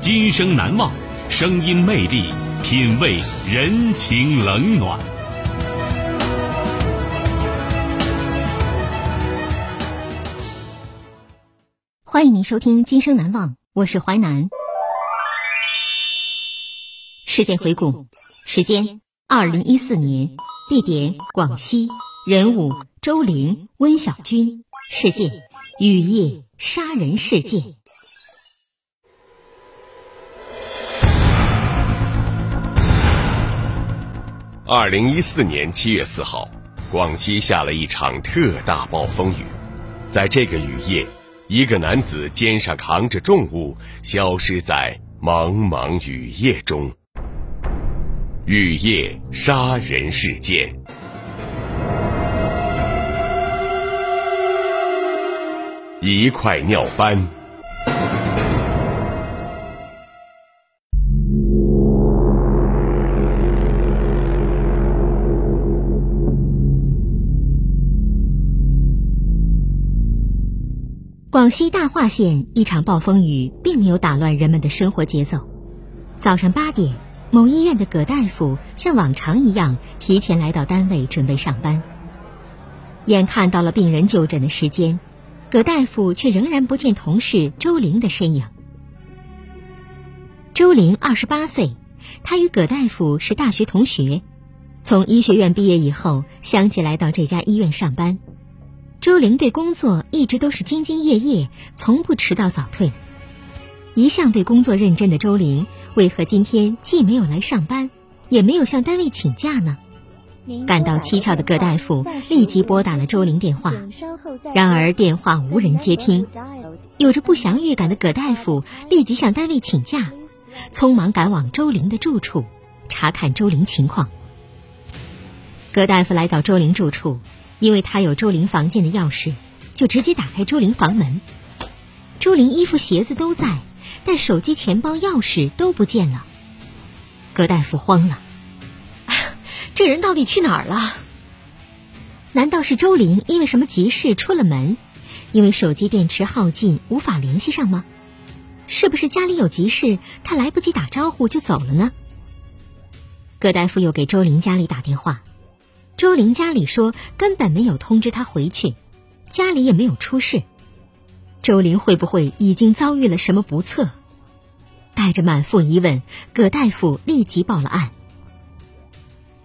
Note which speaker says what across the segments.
Speaker 1: 今生难忘，声音魅力，品味人情冷暖。
Speaker 2: 欢迎您收听《今生难忘》，我是淮南。事件回顾：时间二零一四年，地点广西，人物周玲、温小军，事件雨夜杀人事件。
Speaker 3: 二零一四年七月四号，广西下了一场特大暴风雨，在这个雨夜。一个男子肩上扛着重物，消失在茫茫雨夜中。雨夜杀人事件，一块尿斑。
Speaker 2: 西大化县一场暴风雨并没有打乱人们的生活节奏。早上八点，某医院的葛大夫像往常一样提前来到单位准备上班。眼看到了病人就诊的时间，葛大夫却仍然不见同事周玲的身影。周玲二十八岁，她与葛大夫是大学同学，从医学院毕业以后，相继来到这家医院上班。周玲对工作一直都是兢兢业业，从不迟到早退。一向对工作认真的周玲，为何今天既没有来上班，也没有向单位请假呢？感到蹊跷的葛大夫立即拨打了周玲电话，然而电话无人接听。有着不祥预感的葛大夫立即向单位请假，匆忙赶往周玲的住处，查看周玲情况。葛大夫来到周玲住处。因为他有周玲房间的钥匙，就直接打开周玲房门。周玲衣服鞋子都在，但手机、钱包、钥匙都不见了。葛大夫慌了，这人到底去哪儿了？难道是周玲因为什么急事出了门？因为手机电池耗尽无法联系上吗？是不是家里有急事，他来不及打招呼就走了呢？葛大夫又给周玲家里打电话。周玲家里说根本没有通知她回去，家里也没有出事。周玲会不会已经遭遇了什么不测？带着满腹疑问，葛大夫立即报了案。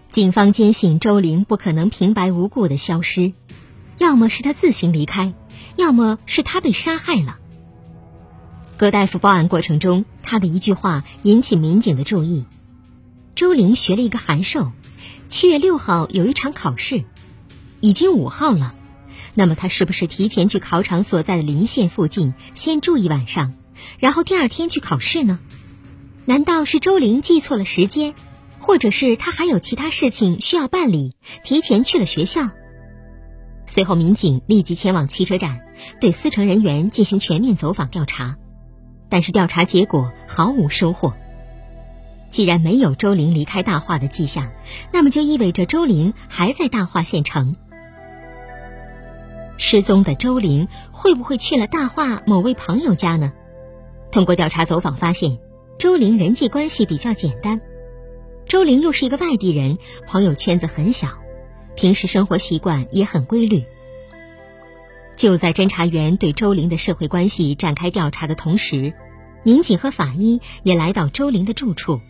Speaker 2: 警方坚信周玲不可能平白无故的消失，要么是她自行离开，要么是她被杀害了。葛大夫报案过程中，他的一句话引起民警的注意：周玲学了一个函授。七月六号有一场考试，已经五号了。那么他是不是提前去考场所在的临县附近先住一晚上，然后第二天去考试呢？难道是周玲记错了时间，或者是他还有其他事情需要办理，提前去了学校？随后，民警立即前往汽车站，对司乘人员进行全面走访调查，但是调查结果毫无收获。既然没有周玲离开大化的迹象，那么就意味着周玲还在大化县城。失踪的周玲会不会去了大化某位朋友家呢？通过调查走访发现，周玲人际关系比较简单，周玲又是一个外地人，朋友圈子很小，平时生活习惯也很规律。就在侦查员对周玲的社会关系展开调查的同时，民警和法医也来到周玲的住处，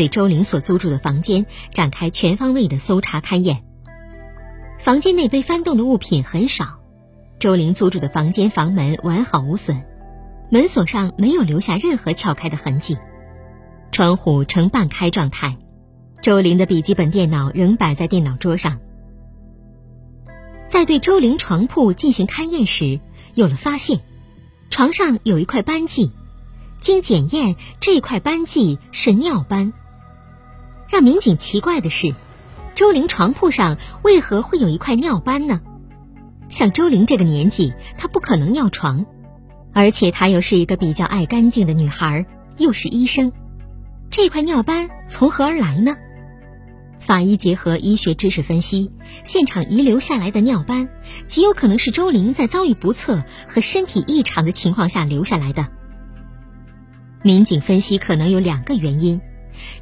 Speaker 2: 对周玲所租住的房间展开全方位的搜查勘验。房间内被翻动的物品很少，周玲租住的房间房门完好无损，门锁上没有留下任何撬开的痕迹，窗户呈半开状态。周玲的笔记本电脑仍摆在电脑桌上。在对周玲床铺进行勘验时，有了发现，床上有一块斑迹，经检验，这块斑迹是尿斑。让民警奇怪的是，周玲床铺上为何会有一块尿斑呢？像周玲这个年纪，她不可能尿床，而且她又是一个比较爱干净的女孩，又是医生，这块尿斑从何而来呢？法医结合医学知识分析，现场遗留下来的尿斑，极有可能是周玲在遭遇不测和身体异常的情况下留下来的。民警分析可能有两个原因，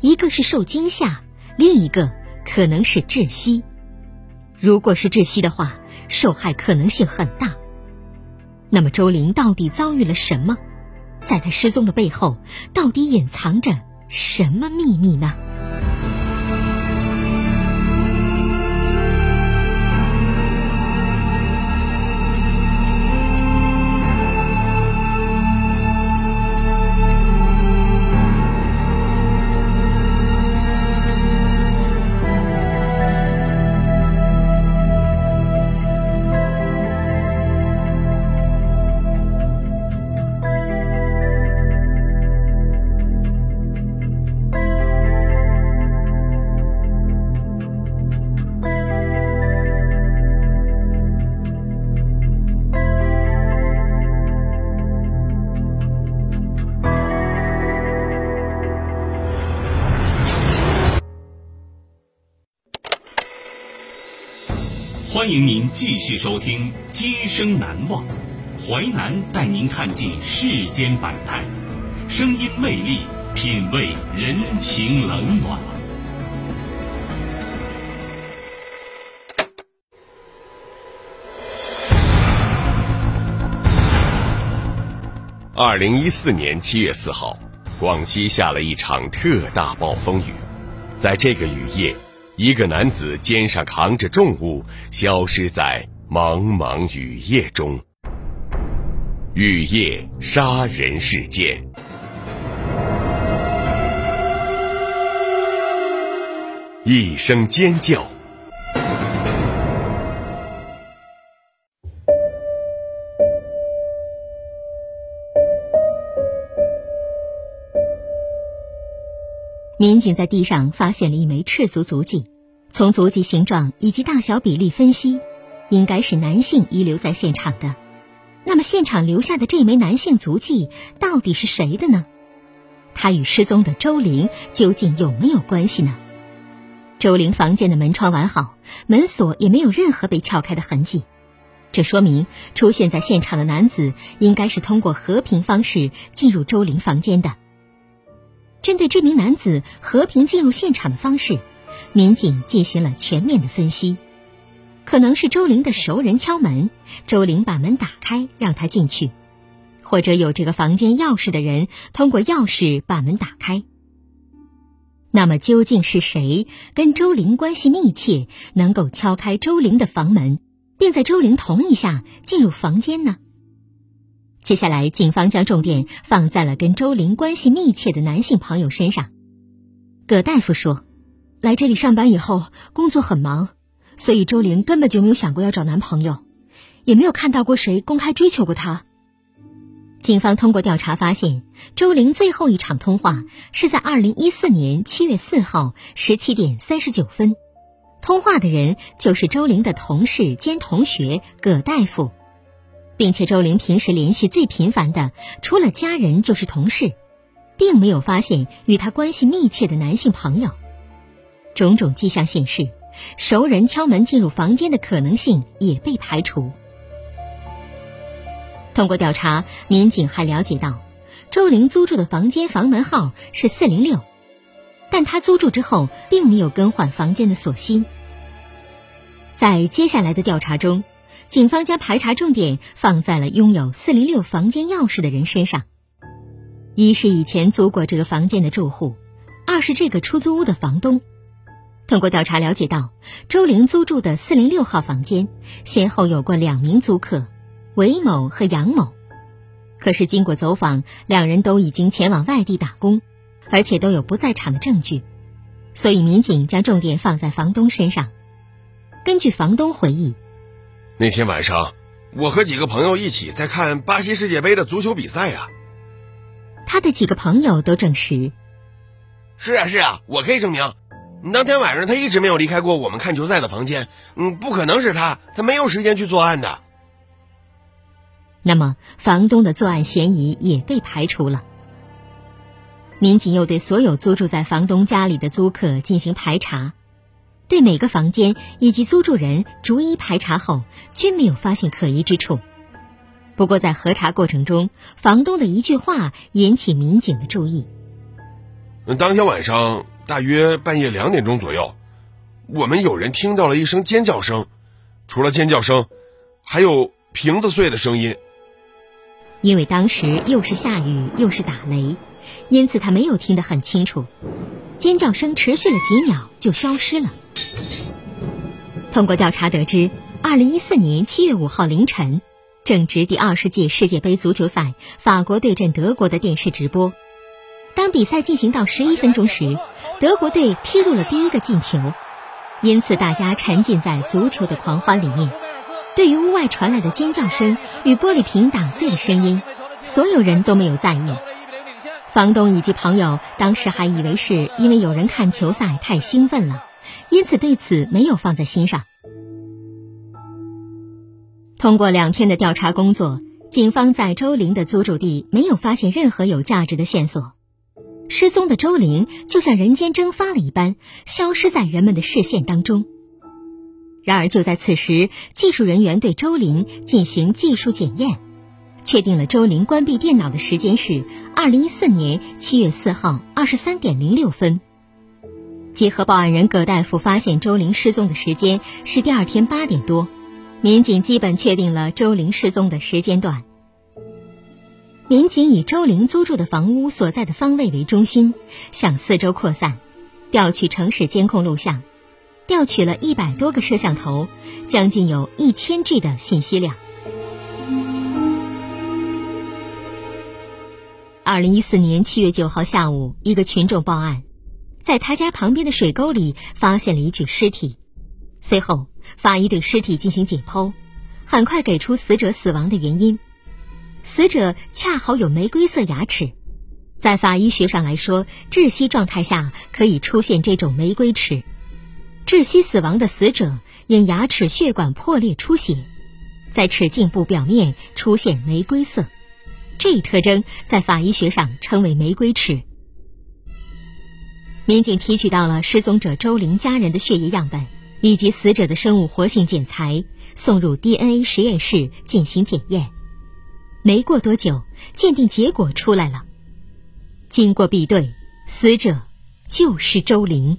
Speaker 2: 一个是受惊吓，另一个可能是窒息。如果是窒息的话，受害可能性很大。那么周玲到底遭遇了什么？在她失踪的背后，到底隐藏着什么秘密呢？
Speaker 1: 欢迎您继续收听《今生难忘》，淮南带您看尽世间百态，声音魅力，品味人情冷暖。
Speaker 3: 二零一四年七月四号，广西下了一场特大暴风雨，在这个雨夜。一个男子肩上扛着重物，消失在茫茫雨夜中。雨夜杀人事件，一声尖叫。
Speaker 2: 民警在地上发现了一枚赤足足迹，从足迹形状以及大小比例分析，应该是男性遗留在现场的。那么，现场留下的这枚男性足迹到底是谁的呢？他与失踪的周玲究竟有没有关系呢？周玲房间的门窗完好，门锁也没有任何被撬开的痕迹，这说明出现在现场的男子应该是通过和平方式进入周玲房间的。针对这名男子和平进入现场的方式，民警进行了全面的分析。可能是周玲的熟人敲门，周玲把门打开让他进去，或者有这个房间钥匙的人通过钥匙把门打开。那么究竟是谁跟周玲关系密切，能够敲开周玲的房门，并在周玲同意下进入房间呢？接下来，警方将重点放在了跟周玲关系密切的男性朋友身上。葛大夫说：“来这里上班以后，工作很忙，所以周玲根本就没有想过要找男朋友，也没有看到过谁公开追求过她。”警方通过调查发现，周玲最后一场通话是在二零一四年七月四号十七点三十九分，通话的人就是周玲的同事兼同学葛大夫。并且周玲平时联系最频繁的，除了家人就是同事，并没有发现与她关系密切的男性朋友。种种迹象显示，熟人敲门进入房间的可能性也被排除。通过调查，民警还了解到，周玲租住的房间房门号是四零六，但她租住之后并没有更换房间的锁芯。在接下来的调查中。警方将排查重点放在了拥有406房间钥匙的人身上，一是以前租过这个房间的住户，二是这个出租屋的房东。通过调查了解到，周玲租住的四零六号房间先后有过两名租客，韦某和杨某。可是经过走访，两人都已经前往外地打工，而且都有不在场的证据，所以民警将重点放在房东身上。根据房东回忆，
Speaker 3: 那天晚上我和几个朋友一起在看巴西世界杯的足球比赛呀。
Speaker 2: 他的几个朋友都证实：
Speaker 3: 是啊是啊，我可以证明，当天晚上他一直没有离开过我们看球赛的房间。嗯，不可能是他，他没有时间去作案的。
Speaker 2: 那么，房东的作案嫌疑也被排除了。民警又对所有租住在房东家里的租客进行排查，对每个房间以及租住人逐一排查后，均没有发现可疑之处。不过，在核查过程中，房东的一句话引起民警的注意。
Speaker 3: 当天晚上大约半夜两点钟左右，我们有人听到了一声尖叫声，除了尖叫声，还有瓶子碎的声音。
Speaker 2: 因为当时又是下雨又是打雷，因此他没有听得很清楚。尖叫声持续了几秒就消失了。通过调查得知，二零一四年七月五号凌晨，正值第二十届世界杯足球赛法国对阵德国的电视直播。当比赛进行到十一分钟时，德国队踢入了第一个进球，因此大家沉浸在足球的狂欢里面。对于屋外传来的尖叫声与玻璃瓶打碎的声音，所有人都没有在意。房东以及朋友当时还以为是因为有人看球赛太兴奋了，因此对此没有放在心上。通过两天的调查工作，警方在周玲的租住地没有发现任何有价值的线索。失踪的周玲就像人间蒸发了一般，消失在人们的视线当中。然而，就在此时，技术人员对周玲进行技术检验，确定了周玲关闭电脑的时间是二零一四年七月四号二十三点零六分。结合报案人葛大夫发现周玲失踪的时间是第二天八点多，民警基本确定了周玲失踪的时间段。民警以周玲租住的房屋所在的方位为中心，向四周扩散，调取城市监控录像。调取了一百多个摄像头，将近有一千 G 的信息量。二零一四年七月九号下午，一个群众报案，在他家旁边的水沟里发现了一具尸体。随后，法医对尸体进行解剖，很快给出死者死亡的原因：死者恰好有玫瑰色牙齿，在法医学上来说，窒息状态下可以出现这种玫瑰齿。窒息死亡的死者因牙齿血管破裂出血，在齿颈部表面出现玫瑰色，这一特征在法医学上称为玫瑰齿。民警提取到了失踪者周玲家人的血液样本以及死者的生物活性检材，送入 DNA 实验室进行检验。没过多久，鉴定结果出来了，经过比对，死者就是周玲。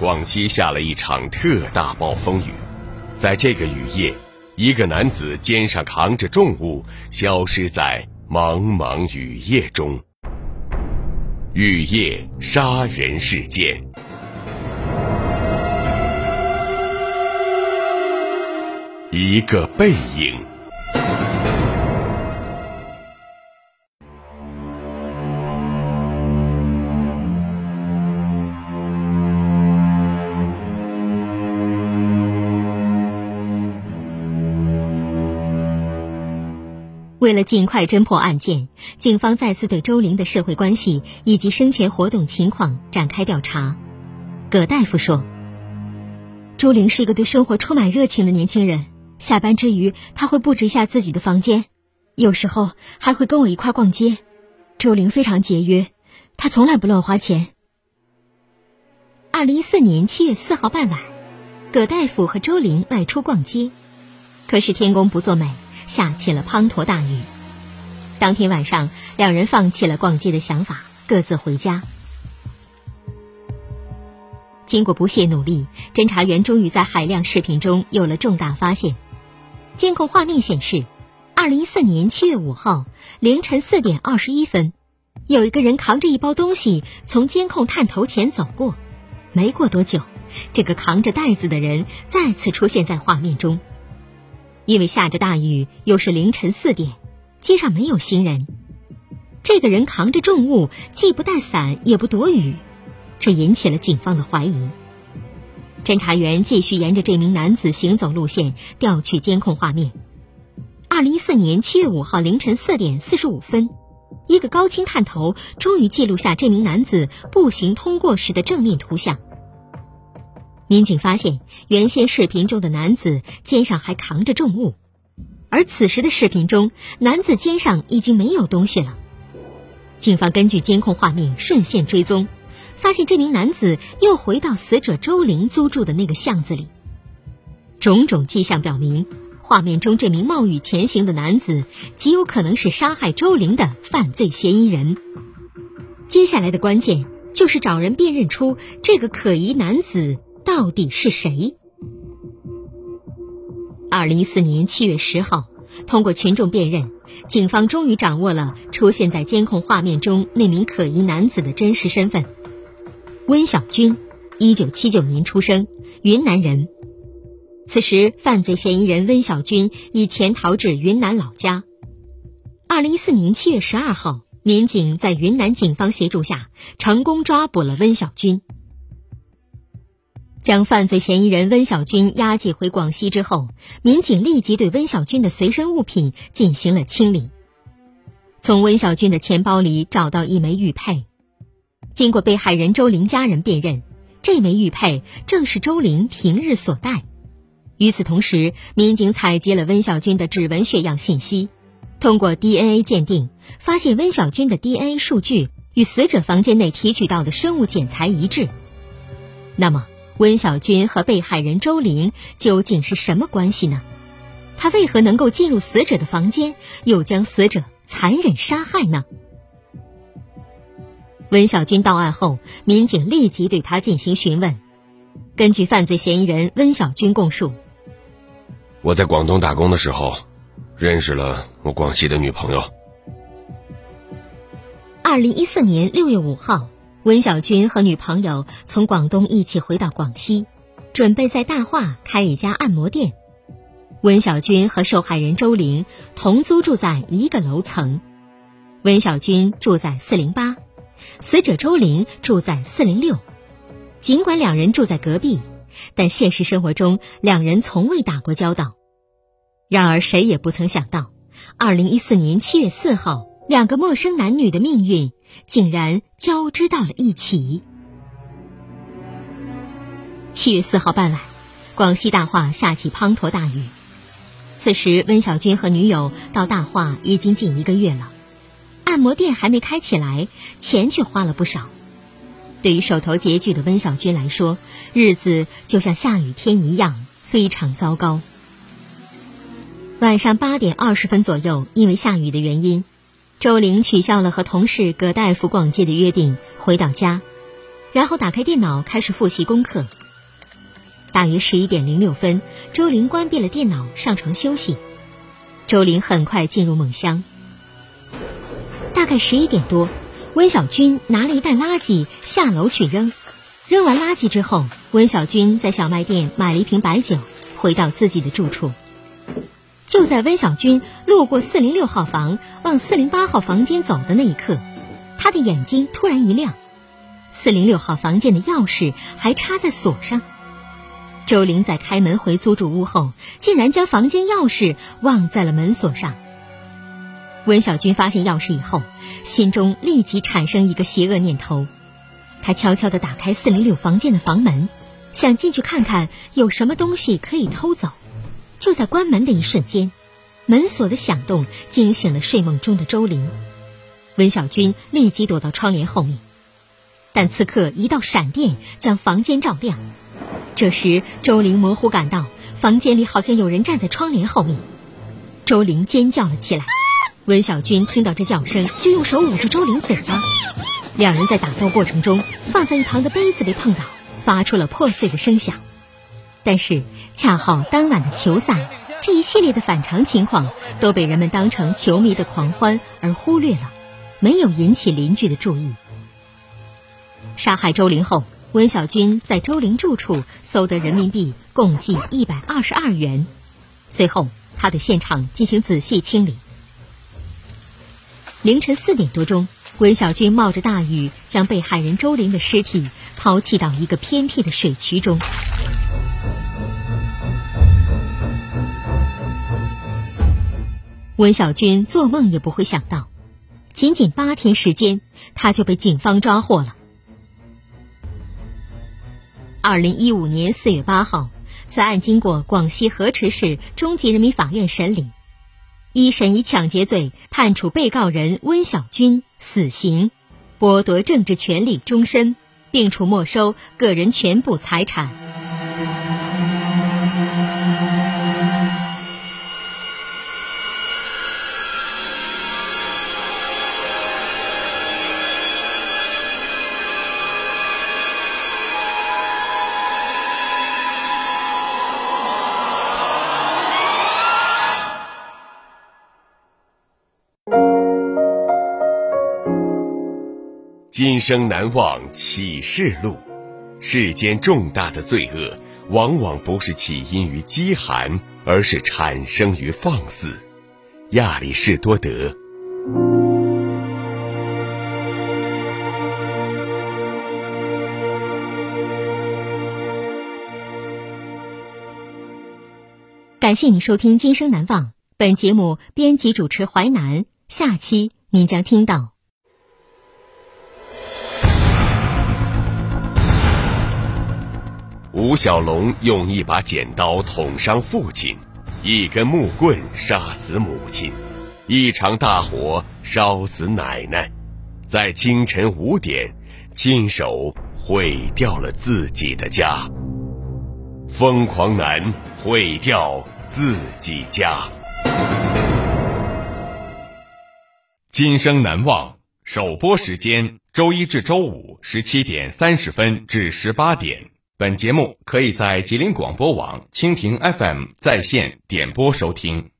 Speaker 3: 广西下了一场特大暴风雨，在这个雨夜，一个男子肩上扛着重物，消失在茫茫雨夜中。雨夜杀人事件，一个背影。
Speaker 2: 为了尽快侦破案件，警方再次对周玲的社会关系以及生前活动情况展开调查。葛大夫说：“周玲是一个对生活充满热情的年轻人，下班之余他会布置一下自己的房间，有时候还会跟我一块逛街。周玲非常节约，他从来不乱花钱。”二零一四年七月四号傍晚，葛大夫和周玲外出逛街，可是天公不作美。下起了滂沱大雨。当天晚上，两人放弃了逛街的想法，各自回家。经过不懈努力，侦查员终于在海量视频中有了重大发现。监控画面显示，二零一四年七月五号凌晨四点二十一分，有一个人扛着一包东西从监控探头前走过。没过多久，这个扛着袋子的人再次出现在画面中。因为下着大雨，又是凌晨四点，街上没有行人。这个人扛着重物，既不带伞，也不躲雨，这引起了警方的怀疑。侦查员继续沿着这名男子行走路线调取监控画面。二零一四年七月五号凌晨四点四十五分，一个高清探头终于记录下这名男子步行通过时的正面图像。民警发现，原先视频中的男子肩上还扛着重物，而此时的视频中，男子肩上已经没有东西了。警方根据监控画面顺线追踪，发现这名男子又回到死者周玲租住的那个巷子里。种种迹象表明，画面中这名冒雨前行的男子极有可能是杀害周玲的犯罪嫌疑人。接下来的关键就是找人辨认出这个可疑男子。到底是谁？二零一四年七月十号，通过群众辨认，警方终于掌握了出现在监控画面中那名可疑男子的真实身份——温小军，一九七九年出生，云南人。此时，犯罪嫌疑人温小军已潜逃至云南老家。二零一四年七月十二号，民警在云南警方协助下，成功抓捕了温小军。将犯罪嫌疑人温小军押解回广西之后，民警立即对温小军的随身物品进行了清理。从温小军的钱包里找到一枚玉佩，经过被害人周玲家人辨认，这枚玉佩正是周玲平日所戴。与此同时，民警采集了温小军的指纹血样信息，通过 DNA 鉴定，发现温小军的 DNA 数据与死者房间内提取到的生物检材一致。那么？温小军和被害人周玲究竟是什么关系呢？他为何能够进入死者的房间，又将死者残忍杀害呢？温小军到案后，民警立即对他进行询问。根据犯罪嫌疑人温小军供述：“
Speaker 3: 我在广东打工的时候，认识了我广西的女朋友。
Speaker 2: 二零一四年六月五号。”温小军和女朋友从广东一起回到广西，准备在大化开一家按摩店。温小军和受害人周玲同租住在一个楼层，温小军住在四零八，死者周玲住在四零六。尽管两人住在隔壁，但现实生活中两人从未打过交道。然而，谁也不曾想到，二零一四年七月四号，两个陌生男女的命运。竟然交织到了一起。七月四号傍晚，广西大化下起滂沱大雨。此时，温小军和女友到大化已经近一个月了，按摩店还没开起来，钱却花了不少。对于手头拮据的温小军来说，日子就像下雨天一样，非常糟糕。晚上八点二十分左右，因为下雨的原因。周玲取消了和同事葛大夫逛街的约定，回到家，然后打开电脑开始复习功课。大约十一点零六分，周玲关闭了电脑，上床休息。周玲很快进入梦乡。大概十一点多，温小军拿了一袋垃圾下楼去扔。扔完垃圾之后，温小军在小卖店买了一瓶白酒，回到自己的住处。就在温小军路过四零六号房往四零八号房间走的那一刻，他的眼睛突然一亮，四零六号房间的钥匙还插在锁上。周玲在开门回租住屋后，竟然将房间钥匙忘在了门锁上。温小军发现钥匙以后，心中立即产生一个邪恶念头，他悄悄地打开四零六房间的房门，想进去看看有什么东西可以偷走。就在关门的一瞬间，门锁的响动惊醒了睡梦中的周玲。温小军立即躲到窗帘后面，但此刻一道闪电将房间照亮。这时，周玲模糊感到房间里好像有人站在窗帘后面，周玲尖叫了起来。温小军听到这叫声，就用手捂住周玲嘴巴。两人在打斗过程中，放在一旁的杯子被碰倒，发出了破碎的声响。但是，恰好当晚的球赛，这一系列的反常情况都被人们当成球迷的狂欢而忽略了，没有引起邻居的注意。杀害周玲后。温小军在周玲住处搜得人民币共计一百二十二元，随后他对现场进行仔细清理。凌晨四点多钟，温小军冒着大雨将被害人周玲的尸体抛弃到一个偏僻的水渠中。温小军做梦也不会想到，仅仅八天时间，他就被警方抓获了。二零一五年四月八号，此案经过广西河池市中级人民法院审理，一审以抢劫罪判处被告人温小军死刑，剥夺政治权利终身，并处没收个人全部财产。
Speaker 3: 今生难忘启示录，世间重大的罪恶，往往不是起因于饥寒，而是产生于放肆。亚里士多德。
Speaker 2: 感谢你收听《今生难忘》，本节目编辑主持淮南，下期您将听到。
Speaker 3: 吴小龙用一把剪刀捅伤父亲，一根木棍杀死母亲，一场大火烧死奶奶，在清晨五点亲手毁掉了自己的家。疯狂男毁掉自己家。
Speaker 1: 今生难忘首播时间：周一至周五十七点三十分至十八点。本节目可以在吉林广播网、蜻蜓 FM 在线点播收听。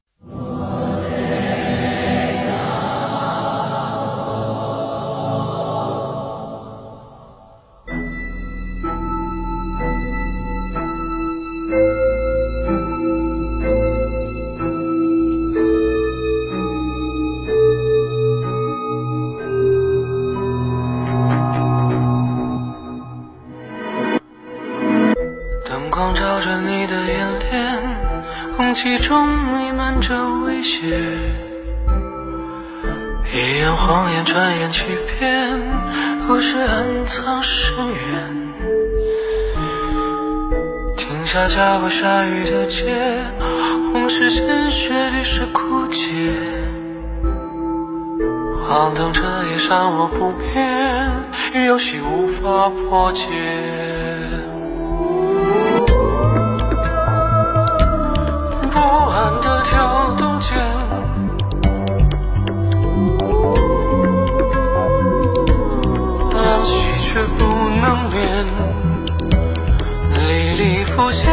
Speaker 4: 灯光照着你的眼帘，空气中弥漫着危险，一眼谎言，转眼欺骗，故事暗藏深渊。停下脚步，下雨的街，红是鲜血，绿是枯竭。晃动彻夜，伤我不眠，游戏无法破解。浮现，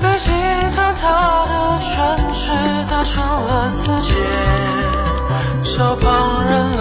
Speaker 4: 被几张他的唇齿打成了死结，笑旁人。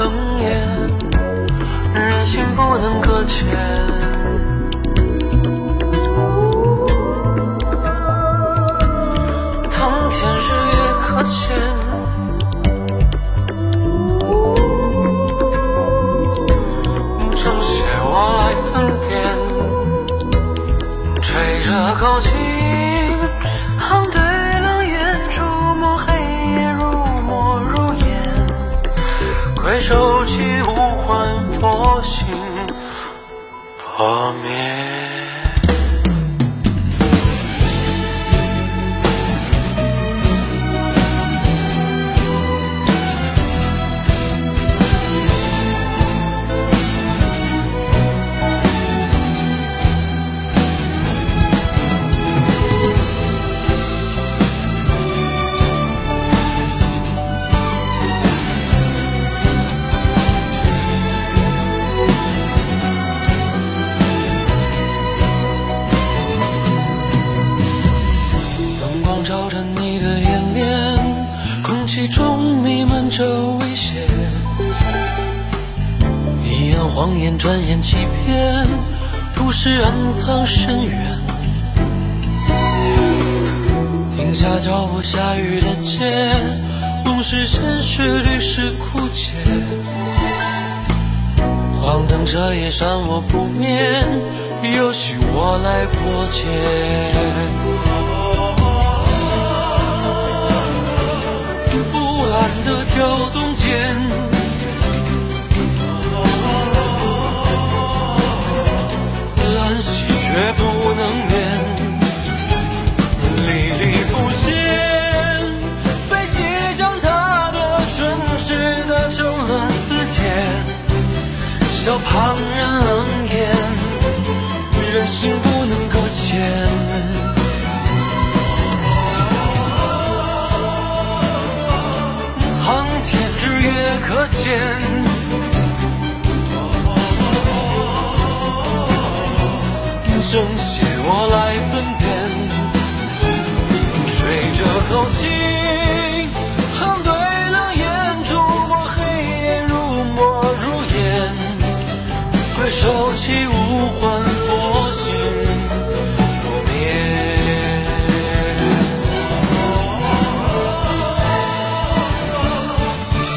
Speaker 4: 着危险。一眼谎言，转眼欺骗，故事暗藏深渊。停下脚步，下雨的街，梦是现实，律是枯竭。黄灯彻夜闪我不眠，有需我来破解。的跳动间，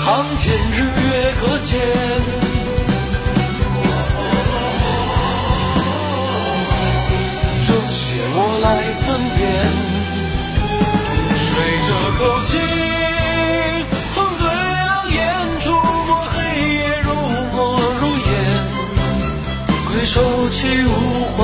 Speaker 4: 苍天日月可见。正写我来分辨，吹着口气，横对冷眼，触摸黑夜，如墨如烟，归手起无还，